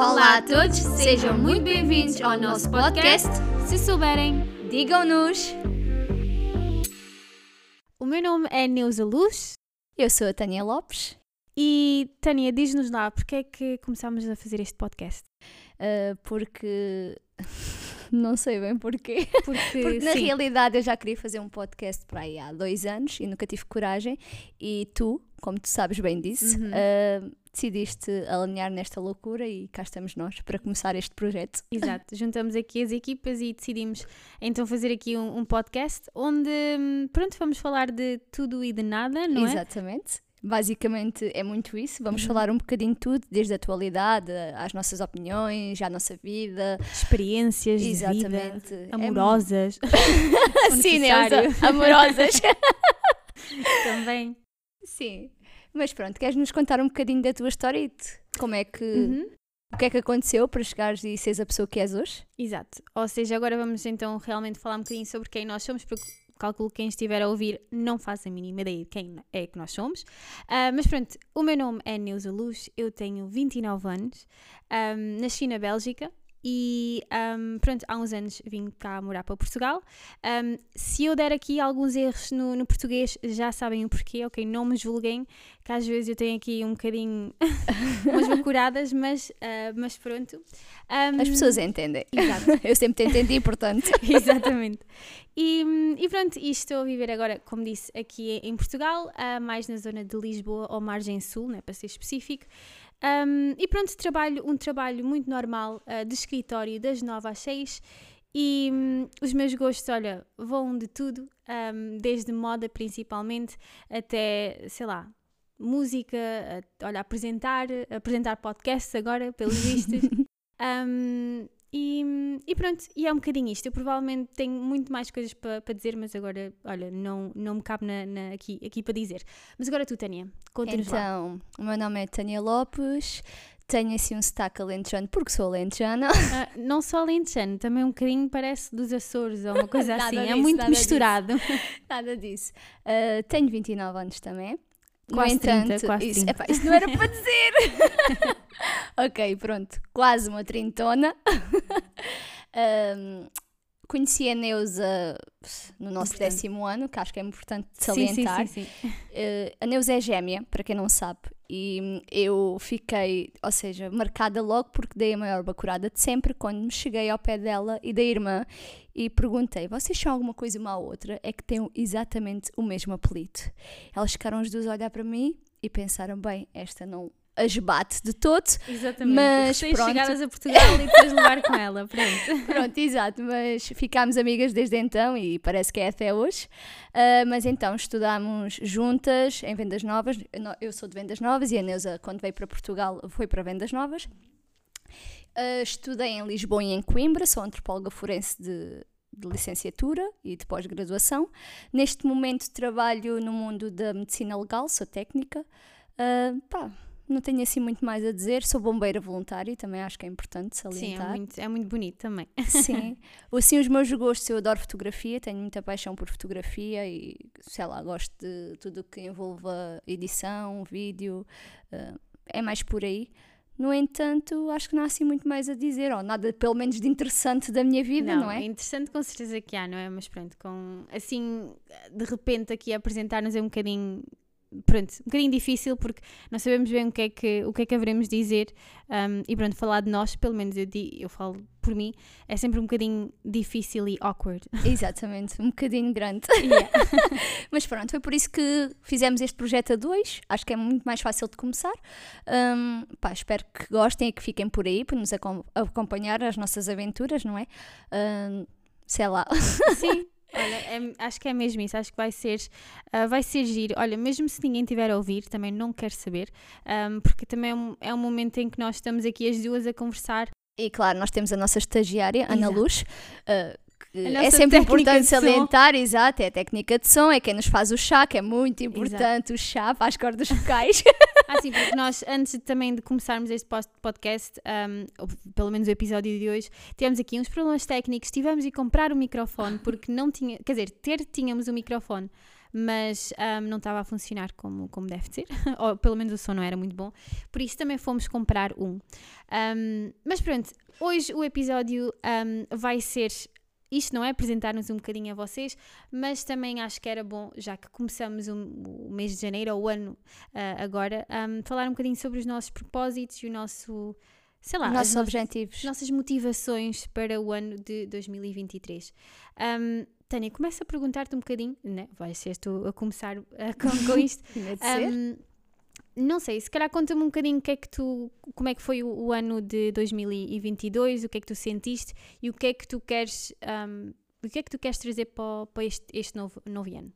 Olá a todos, sejam muito bem-vindos ao nosso podcast. Se souberem, Digam-nos! o meu nome é Neuza Luz Eu sou a Tânia Lopes, e Tânia, diz-nos lá porque é que começámos a fazer este podcast. uh, porque. não sei bem porquê. Porque, Porque na sim, realidade eu já queria fazer um podcast para aí há dois anos e nunca tive coragem. E tu, como tu sabes bem disso, Uhum. uh, decidiste alinhar nesta loucura e cá estamos nós para começar este projeto. Exato, juntamos aqui as equipas e decidimos então fazer aqui um, um podcast onde, hum, pronto, vamos falar de tudo e de nada, não é? Exatamente. Basicamente é muito isso. Vamos Uhum. falar um bocadinho de tudo, desde a atualidade, às nossas opiniões, à nossa vida. Experiências Exatamente. vida, É amorosas mu- Sim. Neuza, amorosas. também. Sim. Mas pronto, queres nos contar um bocadinho da tua história e de como é que. Uhum. O que é que aconteceu para chegares e seres a pessoa que és hoje? Exato. Ou seja, agora vamos então realmente falar um bocadinho sobre quem nós somos, porque calculo que quem estiver a ouvir não faz a mínima ideia de quem é que nós somos. Ah, mas pronto, o meu nome é Neuza Luz, eu tenho 29 anos, ahm, nasci na Bélgica. E ahm, pronto, há uns anos vim cá morar para Portugal. Ahm, se eu der aqui alguns erros no, no português, já sabem o porquê, ok? Não me julguem, que às vezes eu tenho aqui um bocadinho umas bacuradas, mas, ah, mas pronto. Ahm, As pessoas entendem. Exato. Eu sempre te entendi, portanto. Exatamente. E, e pronto, e estou a viver agora, como disse, aqui em Portugal, ah, mais na zona de Lisboa ou Margem Sul, né, para ser específico. Um, e pronto, trabalho um trabalho muito normal ah, de escritório das 9 às 6 e hum, os meus gostos, olha, vão de tudo, um, desde moda principalmente até, sei lá, música, a- olha, apresentar, apresentar podcasts agora, pelos vistos. E, e pronto, e é um bocadinho isto. Eu provavelmente tenho muito mais coisas para para dizer, mas agora, olha, não, não me cabe na, na- aqui, aqui para dizer. Mas agora tu, Tânia, conta-nos lá. Então, o meu nome é Tânia Lopes, tenho assim um sotaque alentejano porque sou alentejana. Ah, não só alentejano, também um bocadinho parece dos Açores ou uma coisa assim. é disso, muito nada misturado. Nada disso. Uh, tenho 29 anos também. Quase no 30, entanto, quase isso, 30. epá, isso não era para dizer. ok, pronto. Quase uma trintona. Um, conheci a Neuza no nosso Importante. décimo ano, que acho que é importante Sim, sim, salientar. sim, sim. Uh, a Neuza é gêmea, para quem não sabe, e hum, eu fiquei, ou seja, marcada logo porque dei a maior bacurada de sempre quando me cheguei ao pé dela e da irmã e perguntei: vocês são alguma coisa uma à outra? É que têm exatamente o mesmo apelido. Elas ficaram as duas a olhar para mim e pensaram: bem, esta não as bate de todo. Exatamente. Mas pronto. chegadas a Portugal e depois levar com ela. Pronto. Pronto, exato, mas ficámos amigas desde então e parece que é até hoje. Ah, mas então estudámos juntas em Vendas Novas. Eu sou de Vendas Novas e a Neuza, quando veio para Portugal, foi para Vendas Novas. Ah, estudei em Lisboa e em Coimbra, sou antropóloga forense de, de licenciatura e de pós-graduação. Neste momento trabalho no mundo da medicina legal, sou técnica. Ah, pá, não tenho assim muito mais a dizer. Sou bombeira voluntária, também acho que é importante Sim, é salientar. muito, é muito bonito também. Sim. Assim, os meus gostos, eu adoro fotografia, tenho muita paixão por fotografia e, sei lá, gosto de tudo o que envolva edição, vídeo, eh, é mais por aí. No entanto, acho que não há assim muito mais a dizer, ou nada pelo menos de interessante da minha vida, não, é? interessante com certeza que há, não é? Mas pronto, com assim, de repente aqui apresentar-nos é um bocadinho, pronto, um bocadinho difícil porque não sabemos bem o que é que, o que, é que haveremos dizer um, e pronto, falar de nós, pelo menos eu, eu falo por mim, é sempre um bocadinho difícil e awkward. Exatamente, um bocadinho grande. Yeah. Mas pronto, foi por isso que fizemos este projeto a dois. Acho que é muito mais fácil de começar. Hum, pá, espero que gostem e que fiquem por aí para nos acom- acompanhar as nossas aventuras, não é? Hum, sei lá. Sim. Olha, é- acho que é mesmo isso, acho que vai ser, ah, vai ser giro. Olha, mesmo se ninguém tiver a ouvir, também não quero saber, ahm, porque também é um, é um momento em que nós estamos aqui as duas a conversar. E claro, nós temos a nossa estagiária, Ana Exato. Luz. uh, que é sempre importante salientar, exato, é a técnica de som, é quem nos faz o chá, que é muito importante, o chá para as cordas vocais. Ah, sim, porque nós, antes também de começarmos este podcast, ahm, ou pelo menos o episódio de hoje, tivemos aqui uns problemas técnicos, tivemos de comprar o microfone, porque não tinha, quer dizer, ter tínhamos o microfone, mas um, não estava a funcionar como, como deve ser, ou pelo menos o som não era muito bom, por isso também fomos comprar um. um mas pronto, hoje o episódio vai ser isto não é apresentar-nos um bocadinho a vocês, mas também acho que era bom, já que começamos o, o mês de janeiro, ou o ano uh, agora, um, falar um bocadinho sobre os nossos propósitos e o nosso, sei lá, nossos objetivos. Nossas motivações para o ano de 2023. Um, Tânia, começa a perguntar-te um bocadinho, né? vai ser tu a começar uh, com, com isto. um, não sei, se calhar conta-me um bocadinho que é que tu, como é que foi o, o, ano de 2022, o que é que tu sentiste e o que é que tu queres, um, o que é que tu queres trazer para, para este, este novo, novo ano?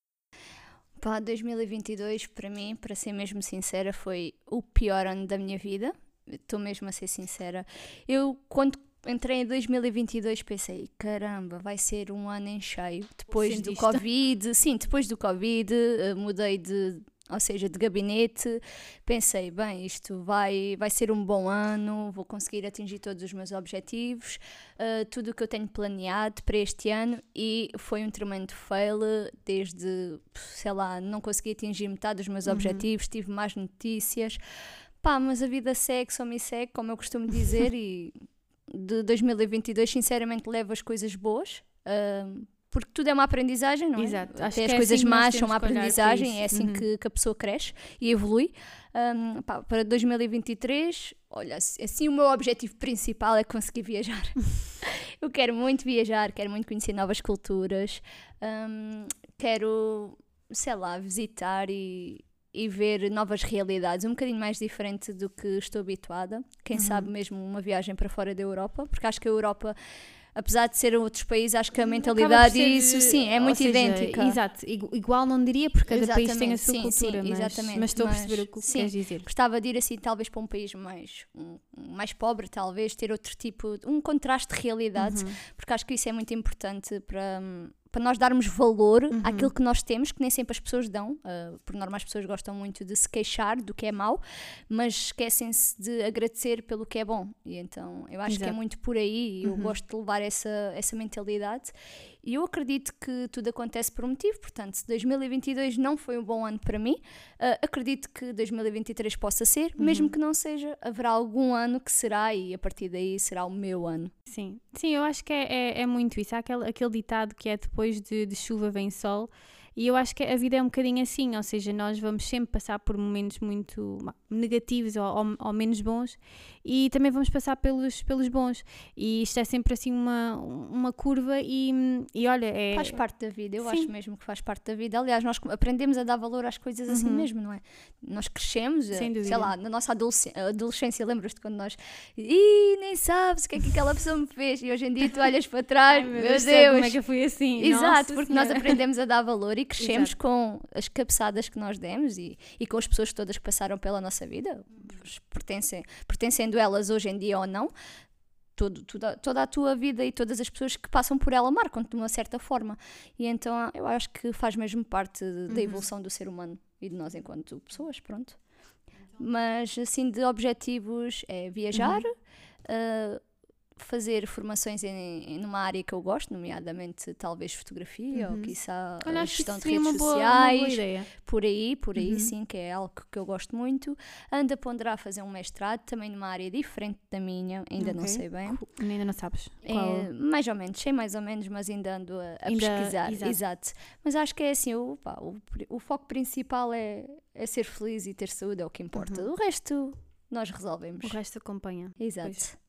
Pá, 2022 para mim, para ser mesmo sincera, foi o pior ano da minha vida. Estou mesmo a ser sincera. Eu, quando entrei em 2022 pensei, caramba, vai ser um ano em cheio. Depois Sentiste? do Covid, sim, depois do Covid, eh, mudei de ou seja, de gabinete, pensei, bem, isto vai, vai ser um bom ano, vou conseguir atingir todos os meus objetivos, uh, tudo o que eu tenho planeado para este ano e foi um tremendo fail, desde, sei lá, não consegui atingir metade dos meus uhum. objetivos, tive mais notícias, pá, mas a vida segue, só me segue, como eu costumo dizer, e de 2022 sinceramente levo as coisas boas, uh, porque tudo é uma aprendizagem, não é? Exato. Acho Até as é coisas assim más são uma aprendizagem, é assim uhum. que, que, a pessoa cresce e evolui. Um, pá, para 2023, olha, assim o meu objetivo principal é conseguir viajar. eu quero muito viajar, quero muito conhecer novas culturas, um, quero, sei lá, visitar e, e ver novas realidades, um bocadinho mais diferente do que estou habituada. Quem uhum. sabe mesmo uma viagem para fora da Europa, porque acho que a Europa apesar de ser outros países, acho que a mentalidade e isso sim é muito seja, idêntica. Exato, igual não diria porque cada exatamente, país tem a sua sim, cultura, sim, mas, exatamente, mas estou mas, a perceber o que sim, queres dizer. Gostava de ir assim, talvez para um país mais, um, mais pobre, talvez, ter outro tipo, um contraste de realidades, uhum. porque acho que isso é muito importante para para nós darmos valor uhum. àquilo que nós temos, que nem sempre as pessoas dão. Uh, por norma, as pessoas gostam muito de se queixar do que é mau, mas esquecem-se de agradecer pelo que é bom. E então eu acho Exato. que é muito por aí e uhum. eu gosto de levar essa, essa mentalidade. E eu acredito que tudo acontece por um motivo, portanto, se 2022 não foi um bom ano para mim, uh, acredito que 2023 possa ser, uhum. mesmo que não seja, haverá algum ano que será e a partir daí será o meu ano. Sim, sim, eu acho que é, é, é muito isso. Há aquele, aquele ditado que é depois de, de chuva vem sol. E eu acho que a vida é um bocadinho assim, ou seja, nós vamos sempre passar por momentos muito negativos ou, ou, ou, menos bons e também vamos passar pelos, pelos bons. E isto é sempre assim uma, uma curva e, e olha, é. Faz parte da vida, eu Sim. acho mesmo que faz parte da vida. Aliás, nós aprendemos a dar valor às coisas assim uhum. mesmo, não é? Nós crescemos, eh, sei lá, na nossa adolescência, adolescência lembras-te quando nós. Ih, nem sabes o que é que aquela pessoa me fez. E hoje em dia tu olhas para trás, Ai, meu Deus, Deus. como é que eu fui assim? Exato, nossa porque senhora. nós aprendemos a dar valor e crescemos Exato. com as cabeçadas que nós demos e, e com as pessoas todas que passaram pela nossa vida, pertencem, pertencendo elas hoje em dia ou não, todo, toda, toda a tua vida e todas as pessoas que passam por ela marcam-te de uma certa forma. E então eu acho que faz mesmo parte da uhum. evolução do ser humano e de nós enquanto pessoas, pronto. Mas assim, de objetivos é viajar. Uhum. Uh, fazer formações em, em, numa área que eu gosto, nomeadamente talvez fotografia uhum. ou quiçá Olha, gestão de redes boa, sociais, por aí, por aí uhum. sim, que é algo que eu gosto muito. Ando a ponderar fazer um mestrado também numa área diferente da minha, ainda okay. não sei bem. Ainda não sabes? É, mais ou menos, sei mais ou menos, mas ainda ando a, a ainda, pesquisar. Exato. exato. Mas acho que é assim, o, pá, o, o, foco principal é, é ser feliz e ter saúde, é o que importa. Uhum. O resto nós resolvemos. O resto acompanha. Exato. Pois.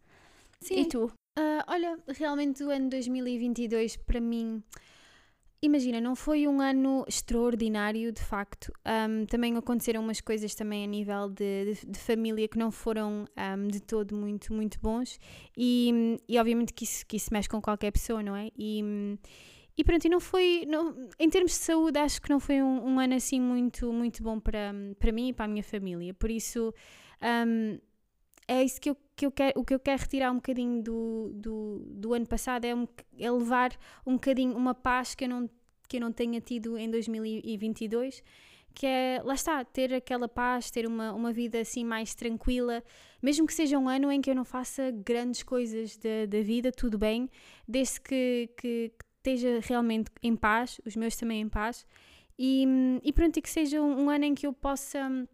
Sim. E tu? Uh, olha, realmente o ano 2022 para mim, imagina, não foi um ano extraordinário de facto. Um, também aconteceram umas coisas também a nível de, de, de família que não foram um, de todo muito, muito bons e, e obviamente que isso, que isso mexe com qualquer pessoa, não é? E, e pronto, e não foi, não, em termos de saúde, acho que não foi um, um, ano assim muito, muito bom para, para mim e para a minha família. Por isso, um, é isso que eu, que eu quero, o que eu quero retirar um bocadinho do, do, do ano passado é, um, é levar um bocadinho uma paz que eu não, que eu não tenha tido em 2022 que é, lá está, ter aquela paz, ter uma, uma vida assim mais tranquila, mesmo que seja um ano em que eu não faça grandes coisas da, da vida, tudo bem, desde que, que, que esteja realmente em paz, os meus também em paz, E, hum, e pronto, e que seja um, um ano em que eu possa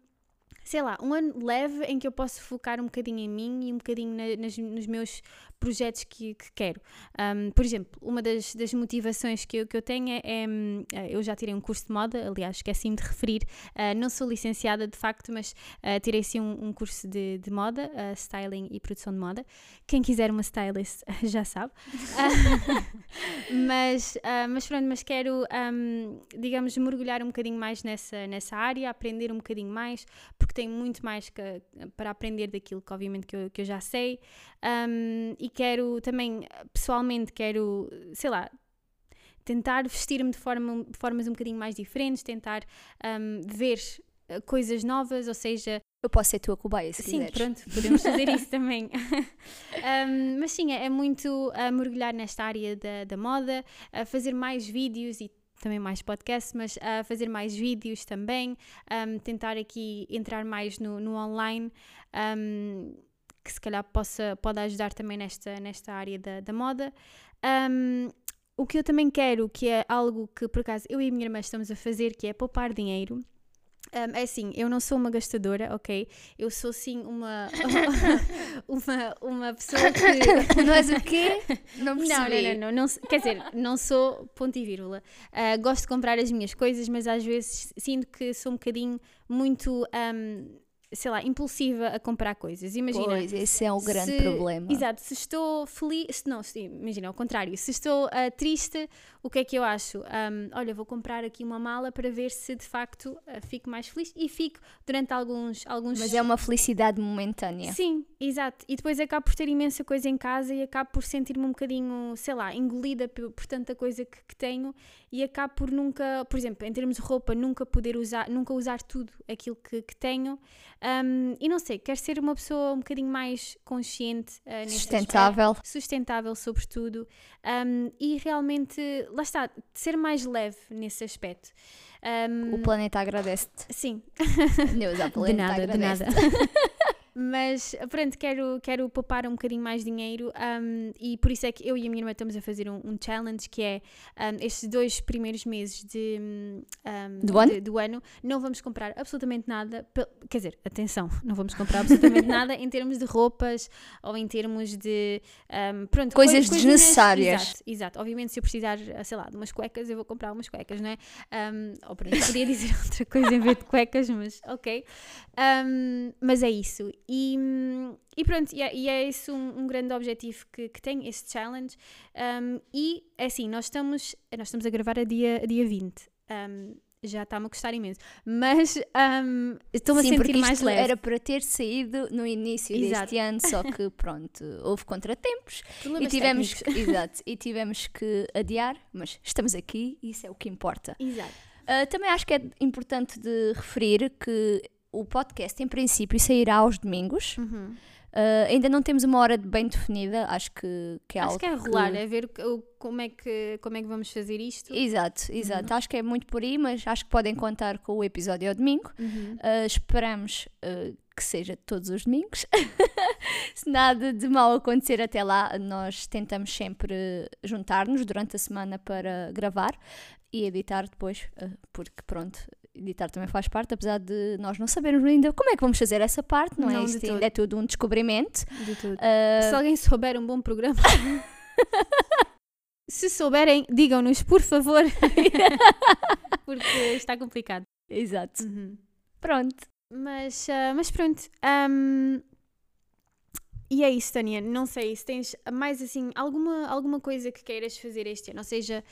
sei lá, um ano leve em que eu posso focar um bocadinho em mim e um bocadinho na, nas, nos meus projetos que, que quero. Um, por exemplo, uma das, das motivações que eu, que eu tenho é, é, hum, Eu já tirei um curso de moda, aliás, esqueci-me de referir. Uh, não sou licenciada de facto, mas uh, tirei sim um, um, curso de, de moda, uh, styling e produção de moda. Quem quiser uma stylist já sabe. mas, mas pronto, mas quero, um, digamos, mergulhar um bocadinho mais nessa, nessa área, aprender um bocadinho mais, porque tenho muito mais que, para aprender daquilo que, obviamente, que eu, que eu já sei. Um, e quero também, pessoalmente, quero, sei lá, tentar vestir-me de, forma, de formas um bocadinho mais diferentes, tentar um, ver eh, coisas novas, ou seja. Eu posso ser tua cobaia, se Sim, quiseres. pronto, podemos fazer isso também. um, mas sim, é, é muito a mergulhar nesta área da, da moda, a fazer mais vídeos e também mais podcasts, mas a fazer mais vídeos também, um, tentar aqui entrar mais no, no online. Um, que se calhar possa, pode ajudar também nesta, nesta área da, da moda. Um, o que eu também quero, que é algo que por acaso eu e a minha irmã estamos a fazer, que é poupar dinheiro. Um, é assim, eu não sou uma gastadora, ok? Eu sou sim uma uma, uma pessoa que. Não és o quê? Não percebi. Não, não, não, não, quer dizer, não sou ponto e vírgula. Uh, gosto de comprar as minhas coisas, mas às vezes sinto que sou um bocadinho muito. Sei lá, impulsiva a comprar coisas. Imagina. Pois, esse é o grande se, problema. Exato, se estou feliz, não, se, imagina, ao contrário, se estou uh, triste, o que é que eu acho? Um, olha, vou comprar aqui uma mala para ver se de facto uh, fico mais feliz e fico durante alguns, alguns. Mas é uma felicidade momentânea. Sim, exato. E depois acabo por ter imensa coisa em casa e acabo por sentir-me um bocadinho, sei lá, engolida por, por tanta coisa que, que tenho e acabo por nunca, por exemplo, em termos de roupa, nunca poder usar, nunca usar tudo aquilo que, que tenho. Um, e não sei, quero ser uma pessoa um bocadinho mais consciente, uh, sustentável, aspecto, sustentável sobretudo, um, e realmente, lá está, ser mais leve nesse aspecto. Um, o planeta agradece-te. Sim. Neuza, planeta de nada, agradece de nada. Mas pronto, quero, quero poupar um bocadinho mais dinheiro um, e por isso é que eu e a minha irmã estamos a fazer um, um challenge que é um, estes dois primeiros meses de, do, ano? De, do ano não vamos comprar absolutamente nada. Quer dizer, atenção, não vamos comprar absolutamente nada em termos de roupas ou em termos de pronto, coisas desnecessárias. Exato, exato, obviamente se eu precisar, sei lá, de umas cuecas, eu vou comprar umas cuecas, não é? ou pronto, podia dizer outra coisa em vez de cuecas, mas ok. mas é isso. E, e pronto, e é, e é esse um, um, grande objetivo que, que tenho, esse challenge. Um, e é assim, nós estamos, nós estamos a gravar a dia, a dia 20. Um, já está-me a custar imenso. Mas um, estou-me a sentir mais leve. Era para ter saído no início Exato. deste ano, só que pronto, houve contratempos Problemas e tivemos, que, exato, e tivemos que adiar, mas estamos aqui e isso é o que importa. Exato. Uh, também acho que é importante de referir que o podcast, em princípio, sairá aos domingos. Uhum. Uh, ainda não temos uma hora bem definida, acho que, que é acho algo que é rolar, que... é ver o, como, é que, como é que vamos fazer isto. Exato, exato. Uhum. Acho que é muito por aí, mas acho que podem contar com o episódio ao domingo. Uhum. Uh, esperamos uh, que seja todos os domingos. Se nada de mal acontecer até lá, nós tentamos sempre juntar-nos durante a semana para gravar e editar depois, porque pronto, editar também faz parte, apesar de nós não sabermos ainda como é que vamos fazer essa parte, não, é? não é? Isto ainda é tudo um descobrimento. De tudo. Uh... Se alguém souber um bom programa. Se souberem, digam-nos, por favor. Porque está complicado. Exato. Uhum. Pronto. Mas, uh, mas pronto. Um, e é isso, Tânia. Não sei se tens mais assim alguma, alguma coisa que queiras fazer este ano. Ou seja,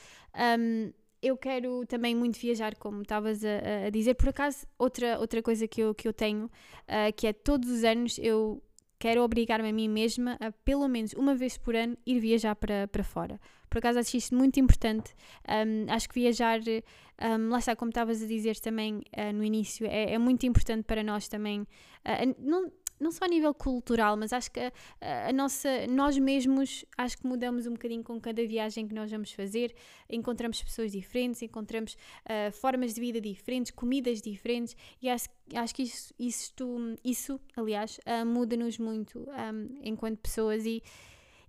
um, eu quero também muito viajar, como estavas a, a, dizer. Por acaso, outra, outra coisa que eu, que eu tenho, uh, que é todos os anos eu quero obrigar-me a mim mesma a, pelo menos uma vez por ano, ir viajar para, para fora. Por acaso acho isto muito importante. Um, acho que viajar, um, lá está, como estavas a dizer também uh, no início, é, é, muito importante para nós também. Uh, não, não só a nível cultural, mas acho que a, a, nossa, nós mesmos, acho que mudamos um bocadinho com cada viagem que nós vamos fazer, encontramos pessoas diferentes, encontramos uh, formas de vida diferentes, comidas diferentes, e acho, acho que isso, isso, isso aliás, uh, muda-nos muito um, enquanto pessoas. E,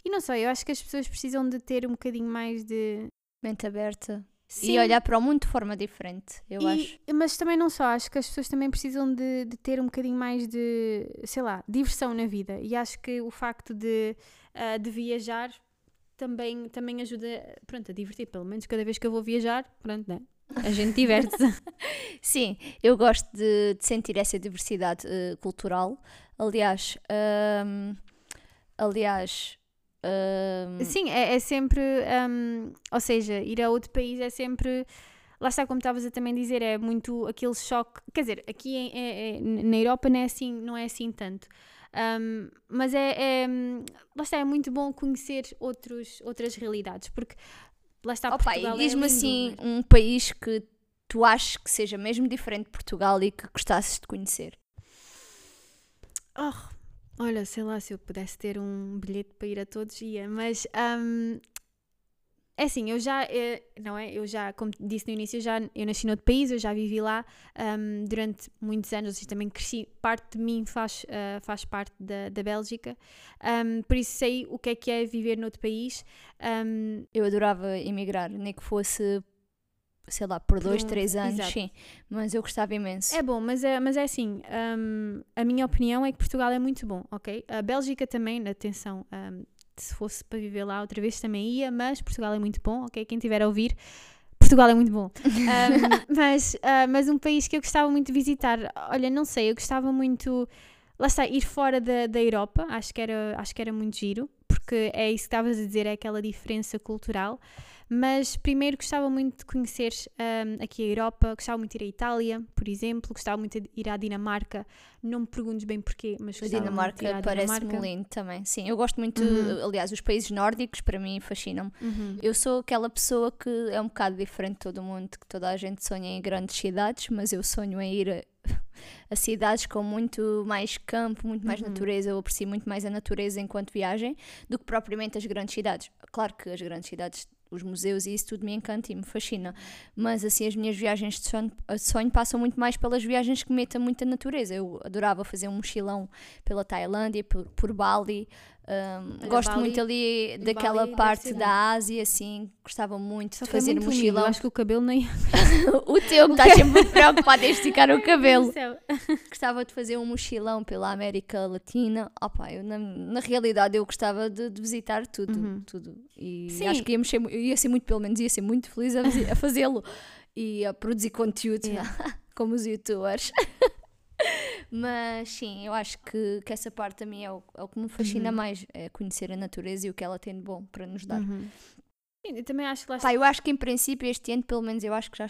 e não só, eu acho que as pessoas precisam de ter um bocadinho mais de... Mente aberta e olhar para o mundo de forma diferente, eu e, acho. Mas também não só, acho que as pessoas também precisam de, de, ter um bocadinho mais de, sei lá, diversão na vida. E acho que o facto de, uh, de viajar também, também ajuda, pronto, a divertir. Pelo menos cada vez que eu vou viajar, pronto, né? A gente diverte-se. Sim, eu gosto de, de sentir essa diversidade uh, cultural. Aliás, um, aliás, um... Sim, é, é sempre. Um, ou seja, ir a outro país é sempre. Lá está, como estavas a também dizer, é muito aquele choque. Quer dizer, aqui é, é, é, na Europa não é assim, não é assim tanto. Um, mas é, é, lá está, é muito bom conhecer outros, outras realidades, porque lá está Opa, Portugal. É diz-me é assim um país que tu achas que seja mesmo diferente de Portugal e que gostasses de conhecer. Oh, olha, sei lá, se eu pudesse ter um bilhete para ir a todos, ia, mas um, é assim, eu já, é, não é? Eu já, como disse no início, eu já, eu nasci noutro país, eu já vivi lá um, durante muitos anos, e também cresci, parte de mim faz, uh, faz parte da, da Bélgica, um, por isso sei o que é que é viver noutro país. Um, eu adorava emigrar, nem que fosse sei lá, por, dois, um, três anos, exato. sim. Mas eu gostava imenso. É bom, mas é, mas é assim, um, a minha opinião é que Portugal é muito bom, ok? A Bélgica também, atenção, um, se fosse para viver lá outra vez também ia, mas Portugal é muito bom, ok? Quem tiver a ouvir, Portugal é muito bom. um, mas, uh, mas um país que eu gostava muito de visitar, olha, não sei, eu gostava muito, lá está, ir fora da, da Europa, acho que, era, acho que era muito giro, porque é isso que estavas a dizer, é aquela diferença cultural. Mas primeiro gostava muito de conhecer um, aqui a Europa, gostava muito de ir à Itália, por exemplo, gostava muito de ir à Dinamarca. Não me perguntes bem porquê, mas a Dinamarca parece-me lindo também. Sim, eu gosto muito, uhum. aliás, os países nórdicos para mim fascinam-me. Uhum. Eu sou aquela pessoa que é um bocado diferente de todo mundo, que toda a gente sonha em grandes cidades, mas eu sonho em ir a, a cidades com muito mais campo, muito mais uhum. natureza. Eu aprecio muito mais a natureza enquanto viagem do que propriamente as grandes cidades. Claro que as grandes cidades os museus e isso tudo me encanta e me fascina. Mas assim, as minhas viagens de sonho, de sonho passam muito mais pelas viagens que metam muita natureza. Eu adorava fazer um mochilão pela Tailândia, por, por Bali, um, gosto Bali, muito ali daquela Bali parte da Ásia, assim, gostava muito Só de fazer muito mochilão. acho que o cabelo nem. o teu, que estás sempre preocupado em esticar o cabelo. gostava de fazer um mochilão pela América Latina. Opa, eu, na, na realidade, eu gostava de, de visitar tudo, uhum. tudo. E Sim. acho que ia, mexer, ia ser muito, pelo menos, ia ser muito feliz a, a fazê-lo e a produzir conteúdo, yeah. como os youtubers. Mas sim, eu acho que, que essa parte também é o, é o que me fascina uhum. mais, é conhecer a natureza e o que ela tem de bom para nos dar. Uhum. Também acho que lá Pá, eu acho que em princípio este ano, pelo menos, eu acho que já,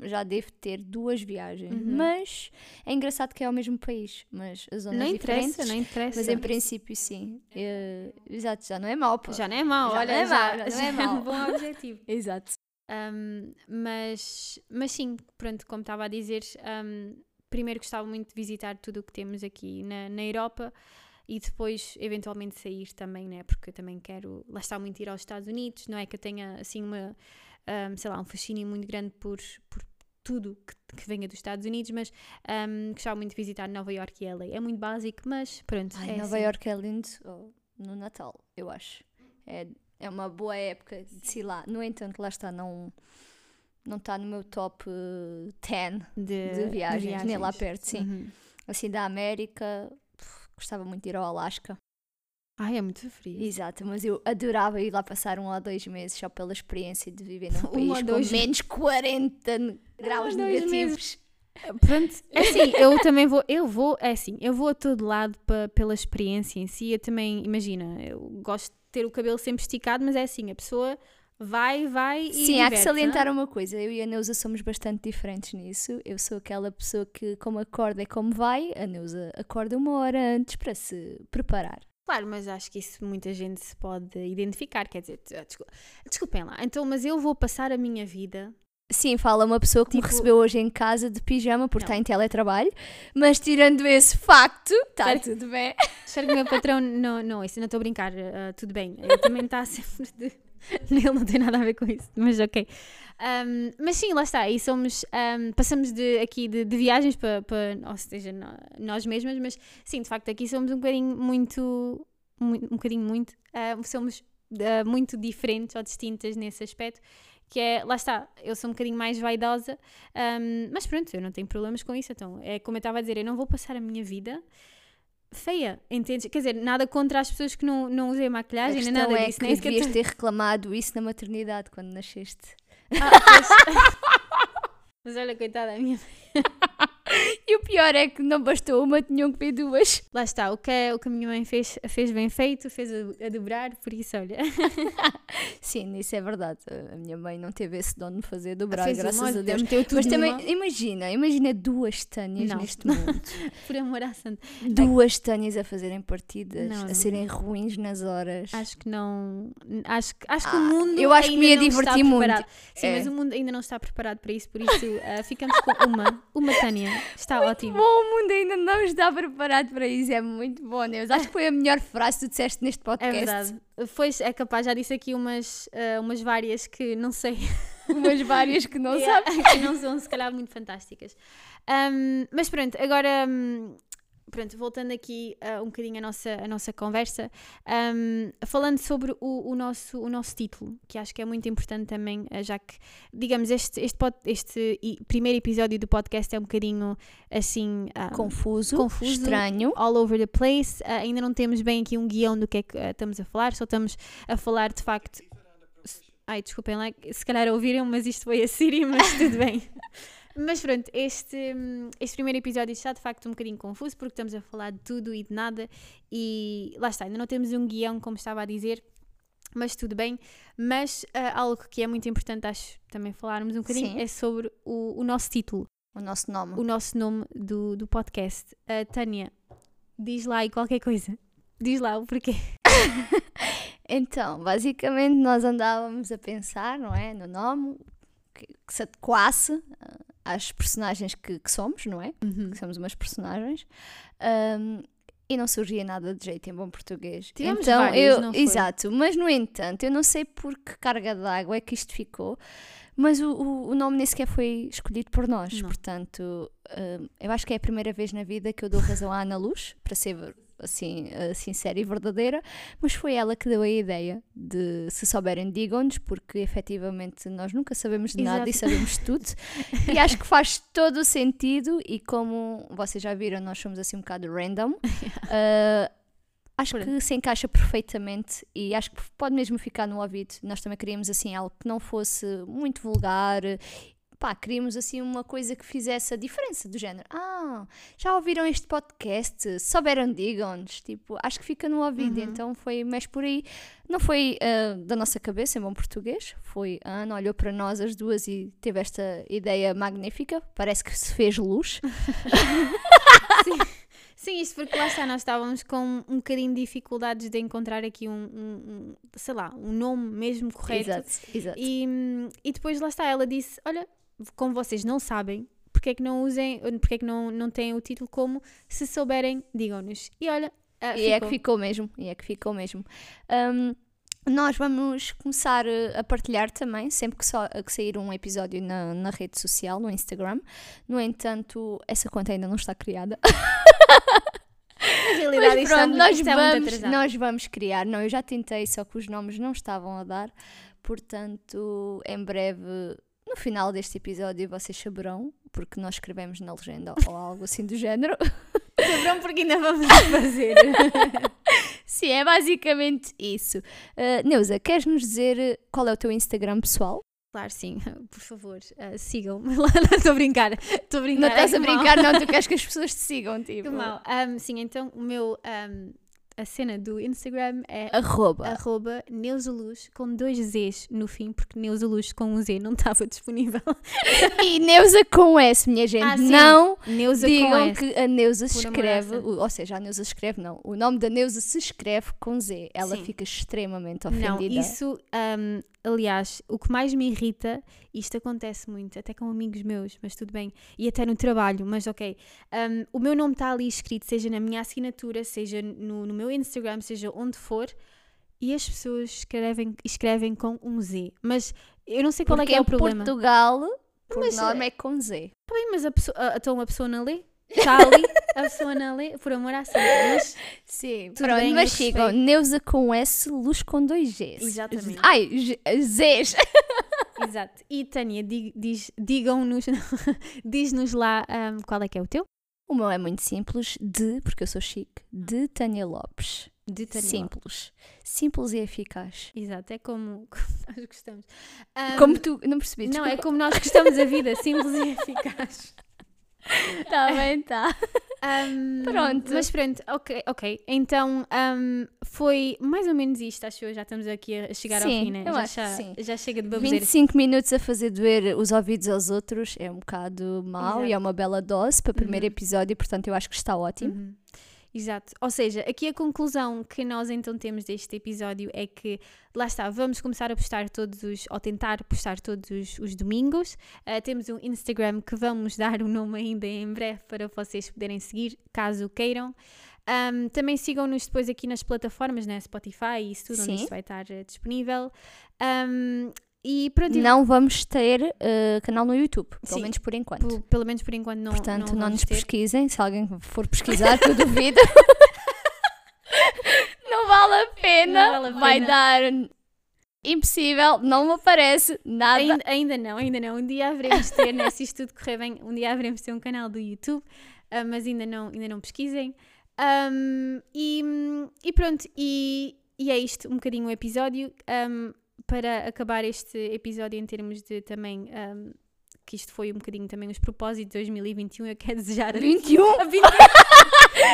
já devo ter duas viagens. Uhum. Mas é engraçado que é o mesmo país, mas as zonas não diferentes. Interessa, não interessa. Mas em princípio, sim. Eu, exato, já não é mau. Pô. Já não é mau, já olha, não é já, já, já, não é, mau. é um bom objetivo. exato. Um, mas, mas sim, pronto, como estava a dizer, um, primeiro gostava muito de visitar tudo o que temos aqui na, na Europa e depois eventualmente sair também, né? Porque eu também quero, lá está muito ir aos Estados Unidos, não é que eu tenha assim uma, um, sei lá, um fascínio muito grande por, por tudo que, que venha dos Estados Unidos, mas um, gostava muito de visitar Nova York e LA. É muito básico, mas pronto. Ai, é Nova assim. York é lindo oh, no Natal, eu acho. É, é uma boa época de se lá. No entanto, lá está, não não está no meu top 10 de, de, viagens, de, viagens, nem lá perto, sim. Uhum. Assim, da América, gostava muito de ir ao Alasca. Ai, é muito frio. Exato, mas eu adorava ir lá passar um ou dois meses só pela experiência de viver num país um com menos 40 graus negativos. Pronto, é assim, eu também vou, eu vou, é assim, eu vou a todo lado pa, pela experiência em si. Eu também, imagina, eu gosto de ter o cabelo sempre esticado, mas é assim, a pessoa vai, vai e. Sim, há que salientar não? uma coisa. Eu e a Neuza somos bastante diferentes nisso. Eu sou aquela pessoa que, como acorda e como vai, a Neuza acorda uma hora antes para se preparar. Claro, mas acho que isso muita gente se pode identificar. Quer dizer, desculpem lá. Então, mas eu vou passar a minha vida Sim, fala uma pessoa que tipo... me recebeu hoje em casa de pijama porque está em teletrabalho, mas tirando esse facto, está tudo bem. Espero que o meu patrão não, não, isso não estou a brincar, uh, tudo bem. Ele também está sempre de Ele não tem nada a ver com isso, mas ok. Um, mas sim, lá está, e somos, um, passamos de, aqui de, de viagens para, para, ou seja, nós mesmas, mas sim, de facto aqui somos um bocadinho muito, um bocadinho muito, uh, somos uh, muito diferentes ou distintas nesse aspecto, que é, lá está, eu sou um bocadinho mais vaidosa, um, mas pronto, eu não tenho problemas com isso, então é como eu estava a dizer, eu não vou passar a minha vida feia, entendes? Quer dizer, nada contra as pessoas que não, não usem maquilhagem, nem nada é disso. Que nem eu devias ter reclamado isso na maternidade quando nasceste. Ah, pois. Mas olha, coitada, a minha. E o pior é que não bastou uma, tinham que vir duas. Lá está, o que, é- o que a minha mãe fez, fez bem feito, fez a, a dobrar, por isso, olha. Sim, isso é verdade. A minha mãe não teve esse dom de fazer dobrar, fez graças uma, a Deus. Mas também, numa- imagina, imagina duas Tânias Não. neste mundo. por amor à santa. duas Tânias a fazerem partidas, Não, a não. serem ruins nas horas. Acho que não. Acho, que- acho que Ah, o mundo. eu acho que me ia divertir muito. preparado. Sim, É. mas o mundo ainda não está preparado para isso, por isso ah, ficamos com uma. Uma Tânia. Está ótimo. Bom, o mundo ainda não está preparado para isso, é muito bom, Neus. Acho que foi a melhor frase que tu disseste neste É podcast. verdade. Foi, é capaz, já disse aqui umas, ah, umas várias que não sei. Umas várias que não Yeah, sabes. que não são, se calhar, muito fantásticas. Ahm, mas pronto, agora. hum, Pronto, voltando aqui ah, um bocadinho à nossa, à nossa conversa, ahm, falando sobre o, o nosso, o nosso título, que acho que é muito importante também, ah, já que, digamos, este, este, pod- este primeiro episódio do podcast é um bocadinho assim. ah, Confuso, Confuso. estranho. all over the place. Ah, ainda não temos bem aqui um guião do que é que ah, estamos a falar, só estamos a falar de facto. Ai, desculpem lá, se calhar ouviram, mas isto foi a Siri, mas tudo bem. Mas pronto, este, este primeiro episódio está de facto um bocadinho confuso porque estamos a falar de tudo e de nada e lá está, ainda não temos um guião, como estava a dizer, mas tudo bem. Mas ah, algo que é muito importante, acho, também falarmos um bocadinho, Sim. é sobre o, o nosso título O nosso nome. o nosso nome do, do podcast. A Tânia, diz lá aí qualquer coisa. Diz lá o porquê. Então, basicamente nós andávamos a pensar, não é? No nome que, que se adequasse ah, às personagens que, que somos, não é? Que somos umas personagens. Ahm, e não surgia nada de jeito em bom português. Tivemos então, várias, eu, não foi? Exato, mas no entanto, eu não sei por que carga d'água é que isto ficou, mas o, o, o nome nem sequer foi escolhido por nós. Não. Portanto, ahm, eu acho que é a primeira vez na vida que eu dou razão à Ana Luz, para ser assim, sincera e verdadeira, mas foi ela que deu a ideia de se souberem digam-nos, porque efetivamente nós nunca sabemos de nada e sabemos tudo. e acho que faz todo o sentido e como vocês já viram, nós somos assim um bocado random. eh, acho que se encaixa perfeitamente e acho que pode mesmo ficar no ouvido. Nós também queríamos assim algo que não fosse muito vulgar. Pá, queríamos assim uma coisa que fizesse a diferença do género. Ah, já ouviram este podcast? Souberam, digam-nos. Tipo, acho que fica no ouvido. Uhum. Então foi mais por aí. Não foi ah, da nossa cabeça, em bom português. Foi a Ana olhou para nós as duas e teve esta ideia magnífica. Parece que se fez luz. Sim, isto porque lá está, nós estávamos com um bocadinho de dificuldades de encontrar aqui um, um- um, sei lá, um nome mesmo correto. Exato, exato. E, hum, e depois lá está, ela disse: Olha, como vocês não sabem, porque é que não usem, porque é que não, não têm o título como se souberem, digam-nos. E olha, ah, E é que ficou. mesmo, e é que ficou mesmo. Ahm, nós vamos começar eh, a partilhar também, sempre que, só, que sair um episódio na, na rede social, no Instagram. No entanto, essa conta ainda não está criada. Na realidade, Mas pronto, nós, vamos, nós vamos criar. Não, eu já tentei, só que os nomes não estavam a dar. Portanto, em breve, no final deste episódio, vocês saberão, porque nós escrevemos na legenda ou algo assim do género. Saberão porque ainda vamos fazer. Sim, é basicamente isso. Uh, Neuza, queres nos dizer uh, qual é o teu Instagram pessoal? claro, sim, por favor, ah, sigam-me Estou a brincar, estou a brincar. Não estás é a que mal. brincar, não, tu queres que as pessoas te sigam, tipo. Que mal. Ahm, sim, então o meu, ahm, a cena do Instagram é Arroba. arroba com dois Zs no fim, porque Neusaluz com um Z não estava disponível. E Neuza com S, minha gente. Ah, não Neuza com digam S. que a Neuza Por escreve, o- ou seja, a Neuza escreve, não. O nome da Neuza se escreve com Z. Ela Sim. fica extremamente Não, ofendida. isso, ahm, aliás, o que mais me irrita, isto acontece muito, até com amigos meus, mas tudo bem, e até no trabalho, mas ok. ahm, o meu nome está ali escrito, seja na minha assinatura, seja no, no meu Instagram, seja onde for, e as pessoas escrevem, escrevem com um Z. Mas eu não sei qual Porque é que é o problema. Portugal, por Mas, norma, é com Z. Tá bem, mas a pessoa, a- então a pessoa não lê? Está ali, a pessoa não lê, por amor à santa. Mas Sim, Tudo pronto, bem, mas respeito. Neuza com S, luz com dois Gs. Exatamente. Ai, Zs. Exato. E Tânia, di- diz- digam-nos, diz-nos lá ahm, qual é que é o teu? O meu é muito simples, de, porque eu sou chique, de Tânia Lopes. De Tânia Lopes. Simples. Simples e eficaz. Exato, é como, como nós gostamos. Ahm, Como tu, não percebi, Não, é desculpa. como nós gostamos da vida, simples e eficaz. Tá bem, tá. Ahm, Pronto. Mas pronto, ok, ok. Então ahm, foi mais ou menos isto, acho eu. Já estamos aqui a chegar ao Sim, fim, né? eu já, acho já, sim. já chega de baboseira. 25 minutos a fazer doer os ouvidos aos outros é um bocado mau Exato. e é uma bela dose para o primeiro Uhum. episódio, portanto eu acho que está ótimo. Uhum. Exato. Ou seja, aqui a conclusão que nós então temos deste episódio é que, lá está, vamos começar a postar todos os, ou tentar postar todos os, os domingos. Ah, temos um Instagram que vamos dar o nome ainda em breve para vocês poderem seguir, caso queiram. Ahm, também sigam-nos depois aqui nas plataformas, né? Spotify e isso tudo, onde Sim. isto vai estar eh, disponível. Ahm, e pronto, e- Não vamos ter eh, canal no YouTube, pelo Sim. menos por enquanto. pelo menos por enquanto não Portanto, não, vamos nos ter. pesquisem. Se alguém for pesquisar, eu duvido. não vale a pena. Não vale a Vai pena. dar impossível. Não me aparece nada. Ainda, ainda não, ainda não. Um dia haveremos de ter, né, se isto tudo correr bem, um dia haveremos de ter um canal do YouTube, ah, mas ainda não, ainda não pesquisem. Ahm, e, e pronto, e, e é isto, um bocadinho o episódio. Ahm, para acabar este episódio em termos de também, ahm, que isto foi um bocadinho também os propósitos de 2021, eu quero desejar a 21? a 20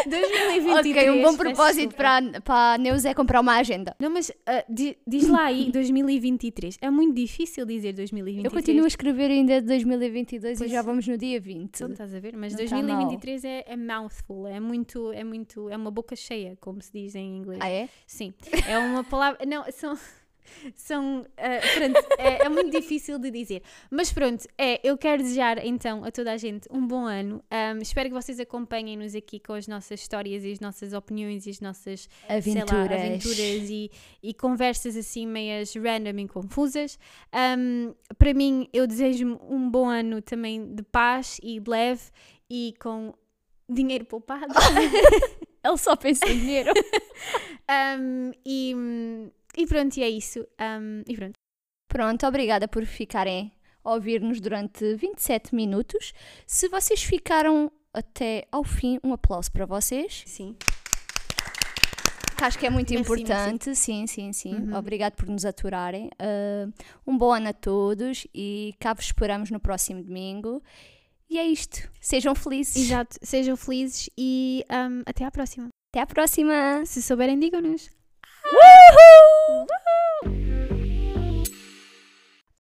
2023. Ok, um bom propósito para, para a Neus é comprar uma agenda. Não, mas ah, di- diz lá aí 2023. É muito difícil dizer 2023. Eu continuo a escrever ainda de 2022 Pois. e já vamos no dia 20. Então, estás a ver? Mas Não tá 2023 é, é mouthful, é muito, é muito, é uma boca cheia, como se diz em inglês. Ah, é? Sim, é uma palavra, não, são, são, ah, pronto, é, é muito difícil de dizer. Mas pronto, é, eu quero desejar então a toda a gente um bom ano. Ahm, espero que vocês acompanhem-nos aqui com as nossas histórias e as nossas opiniões e as nossas sei lá, Aventuras. aventuras e, e conversas assim meias random e confusas. Um, para mim, eu desejo um bom ano também de paz e de leve e com dinheiro poupado. Ele só pensa em dinheiro. Um, e, e pronto, e é isso. Um, e pronto. Pronto, obrigada por ficarem a ouvir-nos durante 27 minutos. Se vocês ficaram até ao fim, um aplauso para vocês. Sim. Que acho que é muito Merci, importante. Sim, sim, sim. Uhum. Obrigado por nos aturarem. Ah, um bom ano a todos e cá vos esperamos no próximo domingo. E é isto. Sejam felizes. Exato. Sejam felizes e um, até à próxima. Até à próxima. Se souberem, digam-nos. Woohoo! Woohoo!